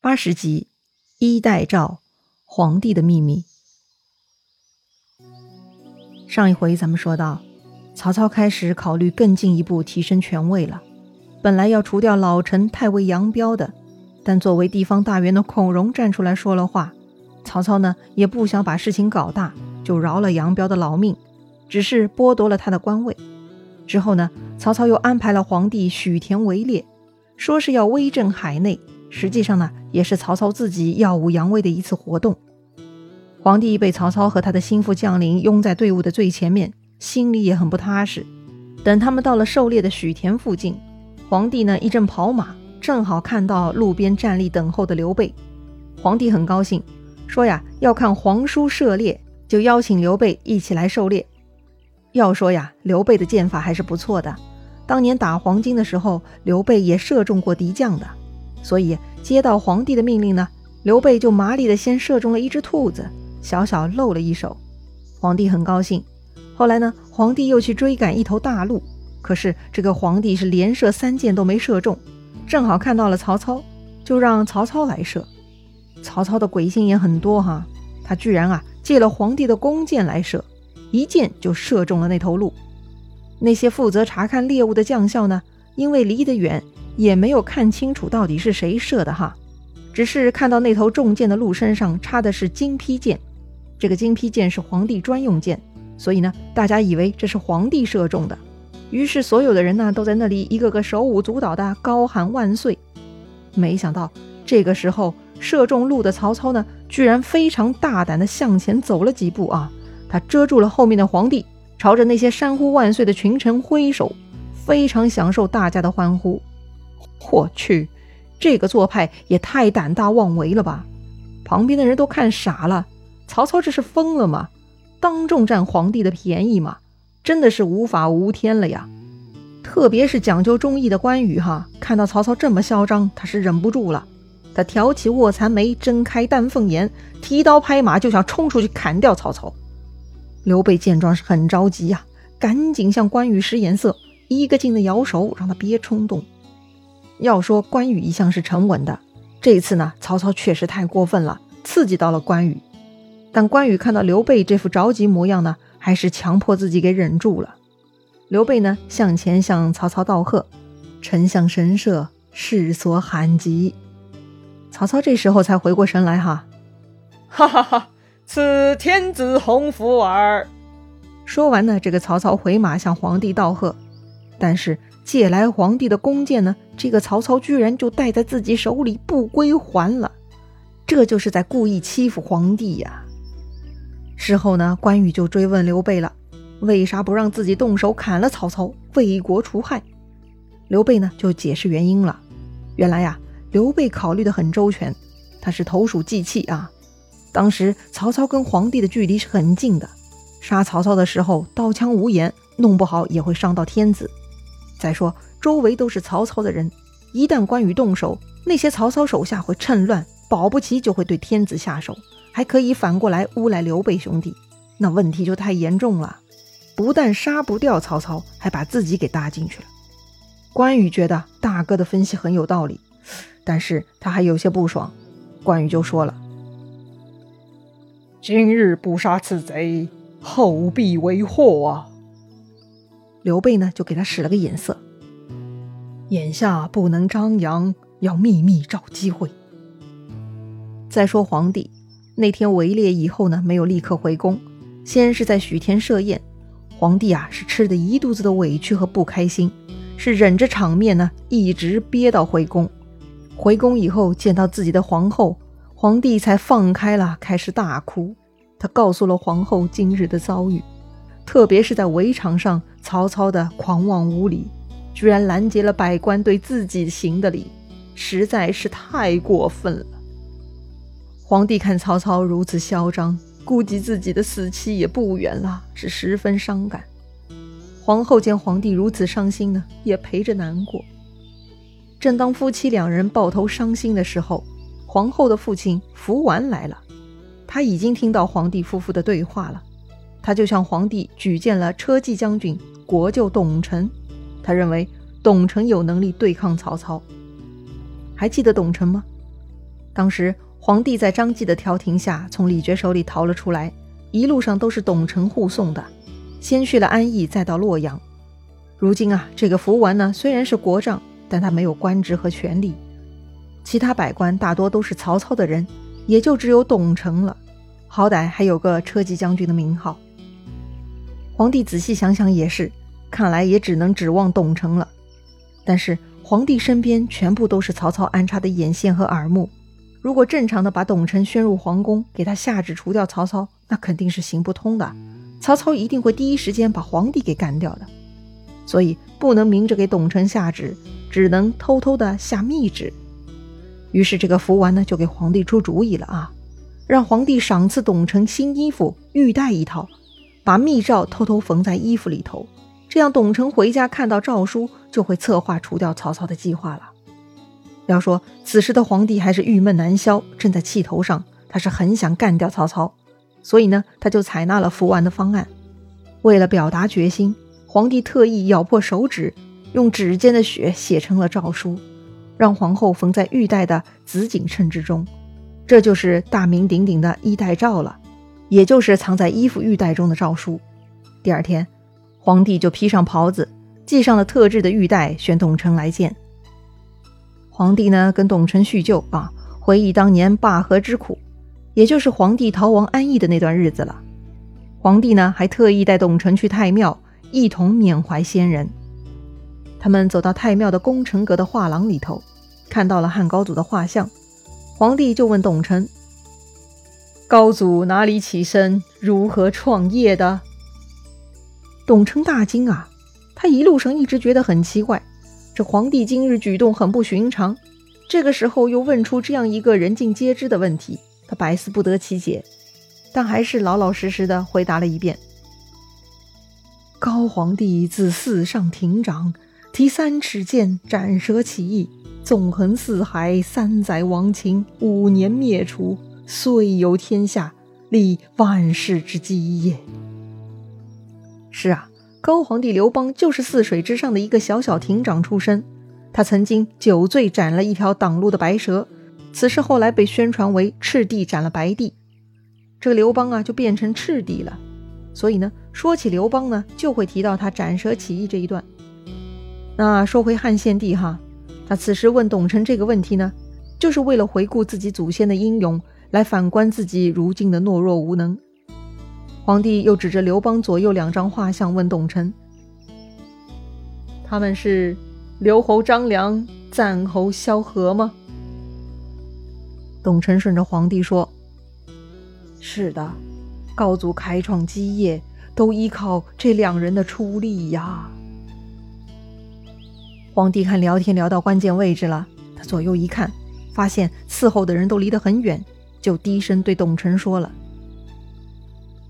八十集，衣带诏，皇帝的秘密。上一回咱们说到，曹操开始考虑更进一步提升权位了。本来要除掉老臣太尉杨彪的，但作为地方大员的孔融站出来说了话。曹操呢，也不想把事情搞大，就饶了杨彪的老命，只是剥夺了他的官位。之后呢，曹操又安排了皇帝许田围猎，说是要威震海内。实际上呢，也是曹操自己耀武扬威的一次活动。皇帝被曹操和他的心腹将领拥在队伍的最前面，心里也很不踏实。等他们到了狩猎的许田附近，皇帝呢一阵跑马，正好看到路边站立等候的刘备。皇帝很高兴，说呀要看皇叔射猎，就邀请刘备一起来狩猎。要说呀，刘备的箭法还是不错的，当年打黄巾的时候，刘备也射中过敌将的。所以接到皇帝的命令呢，刘备就麻利的先射中了一只兔子，小小露了一手。皇帝很高兴。后来呢，皇帝又去追赶一头大鹿，可是这个皇帝是连射三箭都没射中，正好看到了曹操，就让曹操来射。曹操的鬼心眼很多哈，他居然啊借了皇帝的弓箭来射，一箭就射中了那头鹿。那些负责查看猎物的将校呢，因为离得远。也没有看清楚到底是谁射的哈，只是看到那头中箭的鹿身上插的是金披剑，这个金披剑是皇帝专用剑，所以呢，大家以为这是皇帝射中的，于是所有的人呢都在那里一个个手舞足蹈的高喊万岁。没想到这个时候射中鹿的曹操呢，居然非常大胆的向前走了几步啊，他遮住了后面的皇帝，朝着那些山呼万岁的群臣挥手，非常享受大家的欢呼。我去，这个做派也太胆大妄为了吧！旁边的人都看傻了。曹操这是疯了吗？当众占皇帝的便宜吗？真的是无法无天了呀！特别是讲究忠义的关羽哈，看到曹操这么嚣张，他是忍不住了。他挑起卧蚕眉，睁开丹凤眼，提刀拍马就想冲出去砍掉曹操。刘备见状是很着急呀，赶紧向关羽使眼色，一个劲的摇手，让他别冲动。要说关羽一向是沉稳的，这一次呢，曹操确实太过分了，刺激到了关羽。但关羽看到刘备这副着急模样呢，还是强迫自己给忍住了。刘备呢，向前向曹操道贺：“丞相神社，世所罕及。”曹操这时候才回过神来，哈，哈哈哈，此天子鸿福耳。说完呢，这个曹操回马向皇帝道贺，但是。借来皇帝的弓箭呢？这个曹操居然就带在自己手里不归还了，这就是在故意欺负皇帝呀！事后呢，关羽就追问刘备了，为啥不让自己动手砍了曹操，为国除害？刘备呢就解释原因了。原来呀，刘备考虑的很周全，他是投鼠忌器啊。当时曹操跟皇帝的距离是很近的，杀曹操的时候刀枪无眼，弄不好也会伤到天子。再说，周围都是曹操的人，一旦关羽动手，那些曹操手下会趁乱，保不齐就会对天子下手，还可以反过来诬赖刘备兄弟，那问题就太严重了。不但杀不掉曹操，还把自己给搭进去了。关羽觉得大哥的分析很有道理，但是他还有些不爽。关羽就说了：“今日不杀此贼，后必为祸啊！”刘备呢，就给他使了个眼色，眼下不能张扬，要秘密找机会。再说皇帝那天围猎以后呢，没有立刻回宫，先是在许田设宴。皇帝啊，是吃的一肚子的委屈和不开心，是忍着场面呢，一直憋到回宫。回宫以后见到自己的皇后，皇帝才放开了，开始大哭。他告诉了皇后今日的遭遇。特别是在围场上，曹操的狂妄无礼，居然拦截了百官对自己行的礼，实在是太过分了。皇帝看曹操如此嚣张，估计自己的死期也不远了，是十分伤感。皇后见皇帝如此伤心呢，也陪着难过。正当夫妻两人抱头伤心的时候，皇后的父亲福完来了，他已经听到皇帝夫妇的对话了。他就向皇帝举荐了车骑将军国舅董承，他认为董承有能力对抗曹操。还记得董承吗？当时皇帝在张继的调停下从李傕手里逃了出来，一路上都是董承护送的，先去了安邑，再到洛阳。如今啊，这个福完呢虽然是国丈，但他没有官职和权力，其他百官大多都是曹操的人，也就只有董承了，好歹还有个车骑将军的名号。皇帝仔细想想也是，看来也只能指望董承了。但是皇帝身边全部都是曹操安插的眼线和耳目，如果正常的把董承宣入皇宫，给他下旨除掉曹操，那肯定是行不通的。曹操一定会第一时间把皇帝给干掉的，所以不能明着给董承下旨，只能偷偷的下密旨。于是这个福完呢，就给皇帝出主意了啊，让皇帝赏赐董承新衣服、玉带一套。把密诏偷偷缝在衣服里头，这样董承回家看到诏书，就会策划除掉曹操的计划了。要说此时的皇帝还是郁闷难消，正在气头上，他是很想干掉曹操，所以呢，他就采纳了福完的方案。为了表达决心，皇帝特意咬破手指，用指尖的血写成了诏书，让皇后缝在玉带的紫锦衬之中，这就是大名鼎鼎的衣带诏了。也就是藏在衣服玉带中的诏书。第二天，皇帝就披上袍子，系上了特制的玉带，选董承来见。皇帝呢，跟董承叙旧啊，回忆当年灞河之苦，也就是皇帝逃亡安邑的那段日子了。皇帝呢，还特意带董承去太庙，一同缅怀先人。他们走到太庙的功臣阁的画廊里头，看到了汉高祖的画像。皇帝就问董承。高祖哪里起身？如何创业的？董承大惊啊！他一路上一直觉得很奇怪，这皇帝今日举动很不寻常，这个时候又问出这样一个人尽皆知的问题，他百思不得其解，但还是老老实实的回答了一遍：高皇帝自四上亭长，提三尺剑斩蛇起义，纵横四海，三载亡秦，五年灭楚。遂有天下，立万世之基业。是啊，高皇帝刘邦就是泗水之上的一个小小亭长出身。他曾经酒醉斩了一条挡路的白蛇，此事后来被宣传为赤帝斩了白帝。这个刘邦啊，就变成赤帝了。所以呢，说起刘邦呢，就会提到他斩蛇起义这一段。那说回汉献帝哈，他此时问董承这个问题呢，就是为了回顾自己祖先的英勇。来反观自己如今的懦弱无能。皇帝又指着刘邦左右两张画像问董承：“他们是刘侯张良、赞侯萧何吗？”董承顺着皇帝说：“是的，高祖开创基业都依靠这两人的出力呀。”皇帝看聊天聊到关键位置了，他左右一看，发现伺候的人都离得很远。就低声对董承说了：“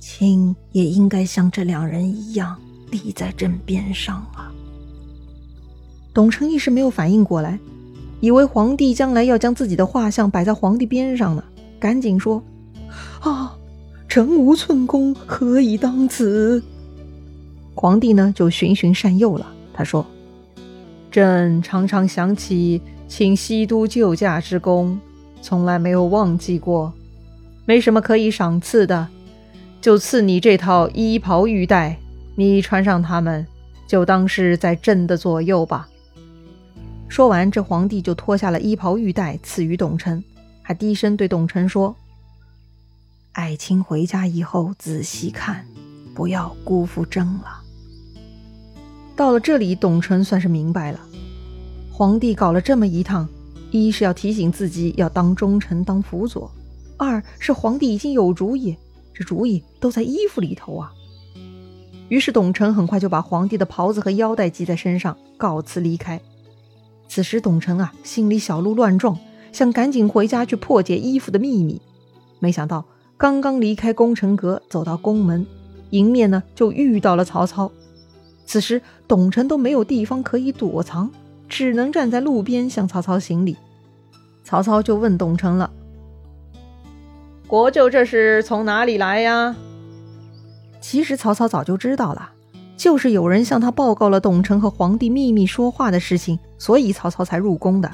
卿也应该像这两人一样立在朕边上啊。”董承一时没有反应过来，以为皇帝将来要将自己的画像摆在皇帝边上呢，赶紧说：“啊，臣无寸功，何以当此？”皇帝呢就循循善诱了，他说：“朕常常想起请西都救驾之功。”从来没有忘记过，没什么可以赏赐的，就赐你这套衣袍玉带，你穿上它们，就当是在朕的左右吧。说完，这皇帝就脱下了衣袍玉带，赐予董承，还低声对董承说：“爱卿回家以后仔细看，不要辜负朕了。”到了这里，董承算是明白了，皇帝搞了这么一趟。一是要提醒自己要当忠臣、当辅佐；二是皇帝已经有主意，这主意都在衣服里头啊。于是董承很快就把皇帝的袍子和腰带系在身上，告辞离开。此时董承啊，心里小鹿乱撞，想赶紧回家去破解衣服的秘密。没想到刚刚离开宫城阁，走到宫门，迎面呢就遇到了曹操。此时董承都没有地方可以躲藏。只能站在路边向曹操行礼。曹操就问董承了：“国舅这是从哪里来呀？”其实曹操早就知道了，就是有人向他报告了董承和皇帝秘密说话的事情，所以曹操才入宫的。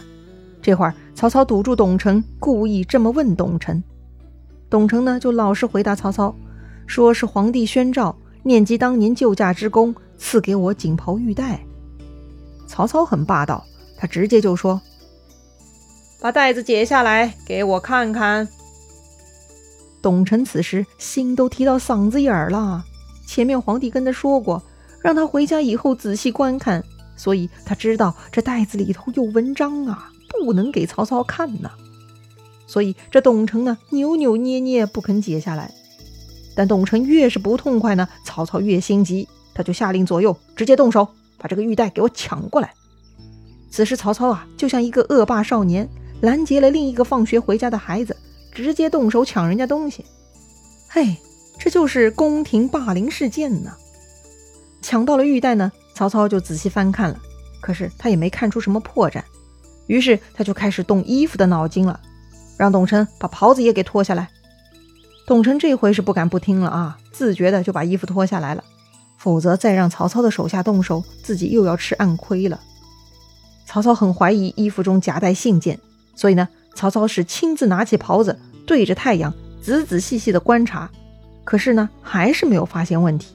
这会儿，曹操堵住董承，故意这么问董承。董承呢，就老实回答曹操，说是皇帝宣诏，念及当年救驾之功，赐给我锦袍玉带。曹操很霸道，他直接就说：“把带子解下来，给我看看。”董承此时心都提到嗓子眼儿了。前面皇帝跟他说过，让他回家以后仔细观看，所以他知道这袋子里头有文章啊。不能给曹操看呐，所以这董承呢扭扭捏捏不肯解下来。但董承越是不痛快呢，曹操越心急，他就下令左右直接动手，把这个玉带给我抢过来。此时曹操啊，就像一个恶霸少年，拦截了另一个放学回家的孩子，直接动手抢人家东西。嘿，这就是宫廷霸凌事件呢。抢到了玉带呢，曹操就仔细翻看了，可是他也没看出什么破绽。于是他就开始动衣服的脑筋了，让董承把袍子也给脱下来。董承这回是不敢不听了啊，自觉的就把衣服脱下来了，否则再让曹操的手下动手，自己又要吃暗亏了。曹操很怀疑衣服中夹带信件，所以呢，曹操是亲自拿起袍子，对着太阳仔仔细细的观察，可是呢，还是没有发现问题。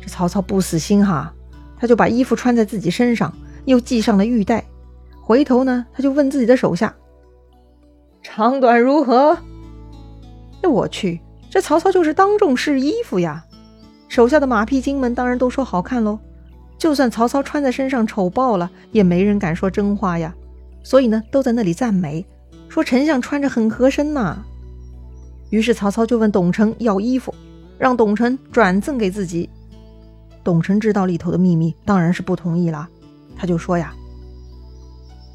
这曹操不死心哈，他就把衣服穿在自己身上，又系上了玉带。回头呢，他就问自己的手下：“长短如何？”哎，我去，这曹操就是当众试衣服呀！手下的马屁精们当然都说好看喽。就算曹操穿在身上丑爆了，也没人敢说真话呀。所以呢，都在那里赞美，说丞相穿着很合身呐。于是曹操就问董承要衣服，让董承转赠给自己。董承知道里头的秘密，当然是不同意了。他就说呀。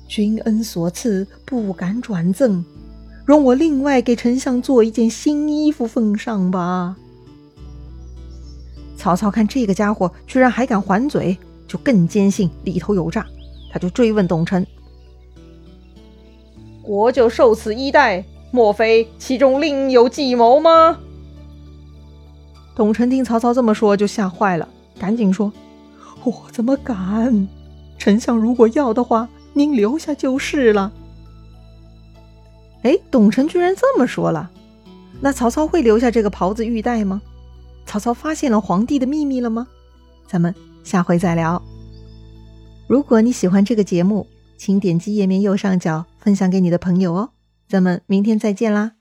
君恩所赐，不敢转赠，容我另外给丞相做一件新衣服奉上吧。曹操看这个家伙居然还敢还嘴，就更坚信里头有诈，他就追问董承：“国舅受此衣带，莫非其中另有计谋吗？”董承听曹操这么说，就吓坏了，赶紧说：“我怎么敢？丞相如果要的话。”您留下就是了。哎，董承居然这么说了，那曹操会留下这个袍子玉带吗？曹操发现了皇帝的秘密了吗？咱们下回再聊。如果你喜欢这个节目，请点击页面右上角分享给你的朋友哦。咱们明天再见啦！